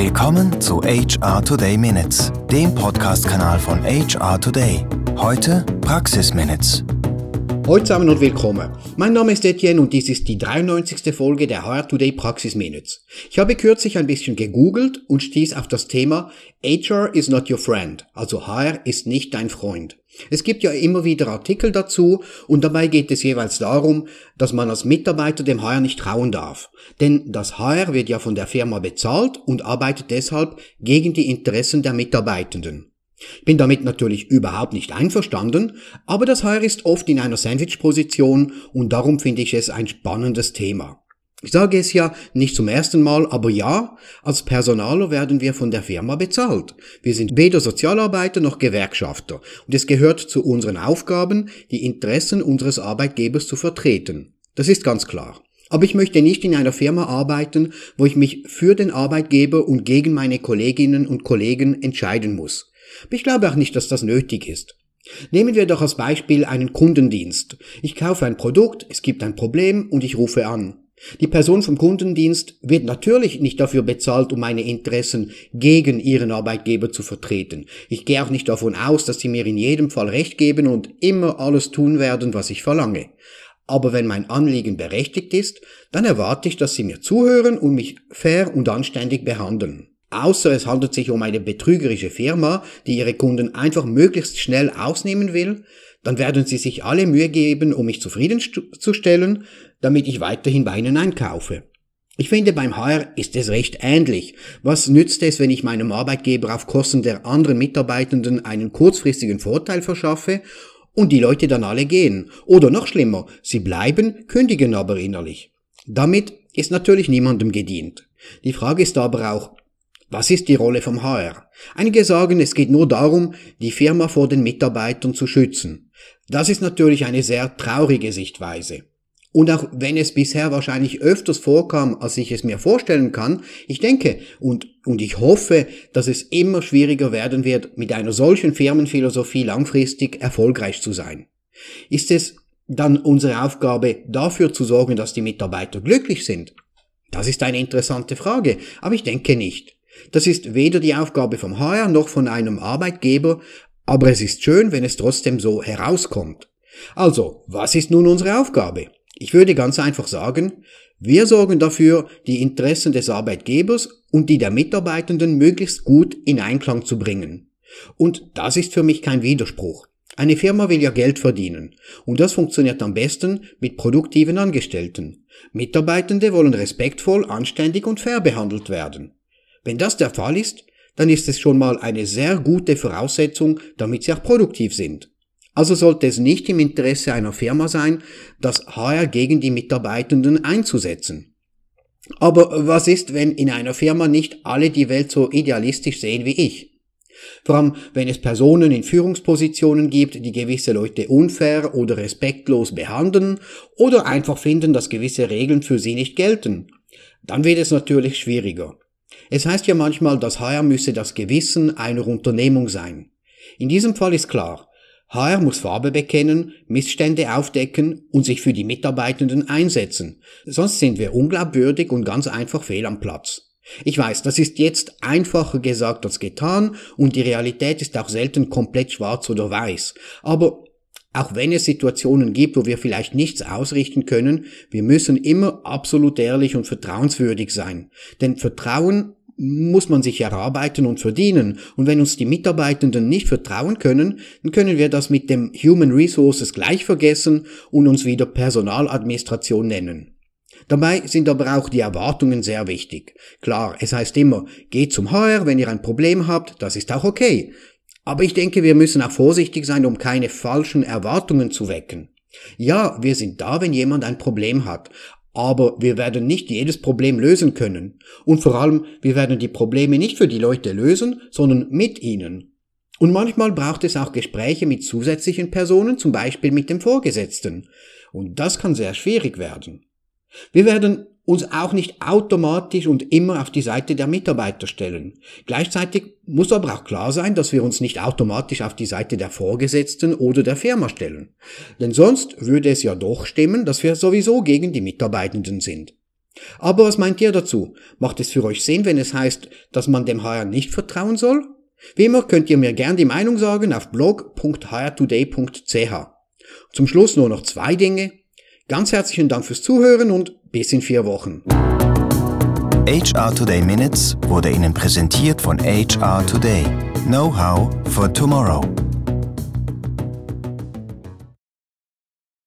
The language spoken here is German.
Willkommen zu HR Today Minutes, dem Podcast-Kanal von HR Today. Heute Praxis Minutes. Hallo zusammen und willkommen. Mein Name ist Etienne und dies ist die 93. Folge der HR Today Praxis Minutes. Ich habe kürzlich ein bisschen gegoogelt und stieß auf das Thema HR is not your friend, also HR ist nicht dein Freund. Es gibt ja immer wieder Artikel dazu und dabei geht es jeweils darum, dass man als Mitarbeiter dem HR nicht trauen darf. Denn das HR wird ja von der Firma bezahlt und arbeitet deshalb gegen die Interessen der Mitarbeitenden. Ich bin damit natürlich überhaupt nicht einverstanden, aber das HR ist oft in einer Sandwich-Position und darum finde ich es ein spannendes Thema. Ich sage es ja nicht zum ersten Mal, aber ja, als Personaler werden wir von der Firma bezahlt. Wir sind weder Sozialarbeiter noch Gewerkschafter und es gehört zu unseren Aufgaben, die Interessen unseres Arbeitgebers zu vertreten. Das ist ganz klar. Aber ich möchte nicht in einer Firma arbeiten, wo ich mich für den Arbeitgeber und gegen meine Kolleginnen und Kollegen entscheiden muss. Ich glaube auch nicht, dass das nötig ist. Nehmen wir doch als Beispiel einen Kundendienst. Ich kaufe ein Produkt, es gibt ein Problem und ich rufe an. Die Person vom Kundendienst wird natürlich nicht dafür bezahlt, um meine Interessen gegen ihren Arbeitgeber zu vertreten. Ich gehe auch nicht davon aus, dass sie mir in jedem Fall recht geben und immer alles tun werden, was ich verlange. Aber wenn mein Anliegen berechtigt ist, dann erwarte ich, dass sie mir zuhören und mich fair und anständig behandeln. Außer es handelt sich um eine betrügerische Firma, die ihre Kunden einfach möglichst schnell ausnehmen will, dann werden sie sich alle Mühe geben, um mich zufriedenzustellen, damit ich weiterhin bei ihnen einkaufe. Ich finde, beim HR ist es recht ähnlich. Was nützt es, wenn ich meinem Arbeitgeber auf Kosten der anderen Mitarbeitenden einen kurzfristigen Vorteil verschaffe und die Leute dann alle gehen? Oder noch schlimmer, sie bleiben, kündigen aber innerlich. Damit ist natürlich niemandem gedient. Die Frage ist aber auch, was ist die Rolle vom HR? Einige sagen, es geht nur darum, die Firma vor den Mitarbeitern zu schützen. Das ist natürlich eine sehr traurige Sichtweise. Und auch wenn es bisher wahrscheinlich öfters vorkam, als ich es mir vorstellen kann, ich denke und, und ich hoffe, dass es immer schwieriger werden wird, mit einer solchen Firmenphilosophie langfristig erfolgreich zu sein. Ist es dann unsere Aufgabe, dafür zu sorgen, dass die Mitarbeiter glücklich sind? Das ist eine interessante Frage, aber ich denke nicht. Das ist weder die Aufgabe vom HR noch von einem Arbeitgeber, aber es ist schön, wenn es trotzdem so herauskommt. Also, was ist nun unsere Aufgabe? Ich würde ganz einfach sagen, wir sorgen dafür, die Interessen des Arbeitgebers und die der Mitarbeitenden möglichst gut in Einklang zu bringen. Und das ist für mich kein Widerspruch. Eine Firma will ja Geld verdienen. Und das funktioniert am besten mit produktiven Angestellten. Mitarbeitende wollen respektvoll, anständig und fair behandelt werden. Wenn das der Fall ist, dann ist es schon mal eine sehr gute Voraussetzung, damit sie auch produktiv sind. Also sollte es nicht im Interesse einer Firma sein, das HR gegen die Mitarbeitenden einzusetzen. Aber was ist, wenn in einer Firma nicht alle die Welt so idealistisch sehen wie ich? Vor allem, wenn es Personen in Führungspositionen gibt, die gewisse Leute unfair oder respektlos behandeln oder einfach finden, dass gewisse Regeln für sie nicht gelten, dann wird es natürlich schwieriger. Es heißt ja manchmal, das HR müsse das Gewissen einer Unternehmung sein. In diesem Fall ist klar, HR muss Farbe bekennen, Missstände aufdecken und sich für die Mitarbeitenden einsetzen. Sonst sind wir unglaubwürdig und ganz einfach fehl am Platz. Ich weiß, das ist jetzt einfacher gesagt als getan und die Realität ist auch selten komplett schwarz oder weiß. Aber auch wenn es Situationen gibt, wo wir vielleicht nichts ausrichten können, wir müssen immer absolut ehrlich und vertrauenswürdig sein. Denn Vertrauen muss man sich erarbeiten und verdienen. Und wenn uns die Mitarbeitenden nicht vertrauen können, dann können wir das mit dem Human Resources gleich vergessen und uns wieder Personaladministration nennen. Dabei sind aber auch die Erwartungen sehr wichtig. Klar, es heißt immer, geht zum HR, wenn ihr ein Problem habt, das ist auch okay. Aber ich denke, wir müssen auch vorsichtig sein, um keine falschen Erwartungen zu wecken. Ja, wir sind da, wenn jemand ein Problem hat, aber wir werden nicht jedes Problem lösen können. Und vor allem, wir werden die Probleme nicht für die Leute lösen, sondern mit ihnen. Und manchmal braucht es auch Gespräche mit zusätzlichen Personen, zum Beispiel mit dem Vorgesetzten. Und das kann sehr schwierig werden. Wir werden uns auch nicht automatisch und immer auf die Seite der Mitarbeiter stellen. Gleichzeitig muss aber auch klar sein, dass wir uns nicht automatisch auf die Seite der Vorgesetzten oder der Firma stellen. Denn sonst würde es ja doch stimmen, dass wir sowieso gegen die Mitarbeitenden sind. Aber was meint ihr dazu? Macht es für euch Sinn, wenn es heißt, dass man dem HR nicht vertrauen soll? Wie immer könnt ihr mir gern die Meinung sagen auf blog.hrtoday.ch. Zum Schluss nur noch zwei Dinge. Ganz herzlichen Dank fürs Zuhören und bis in vier Wochen. HR Today Minutes wurde Ihnen präsentiert von HR Today. Know-how for tomorrow.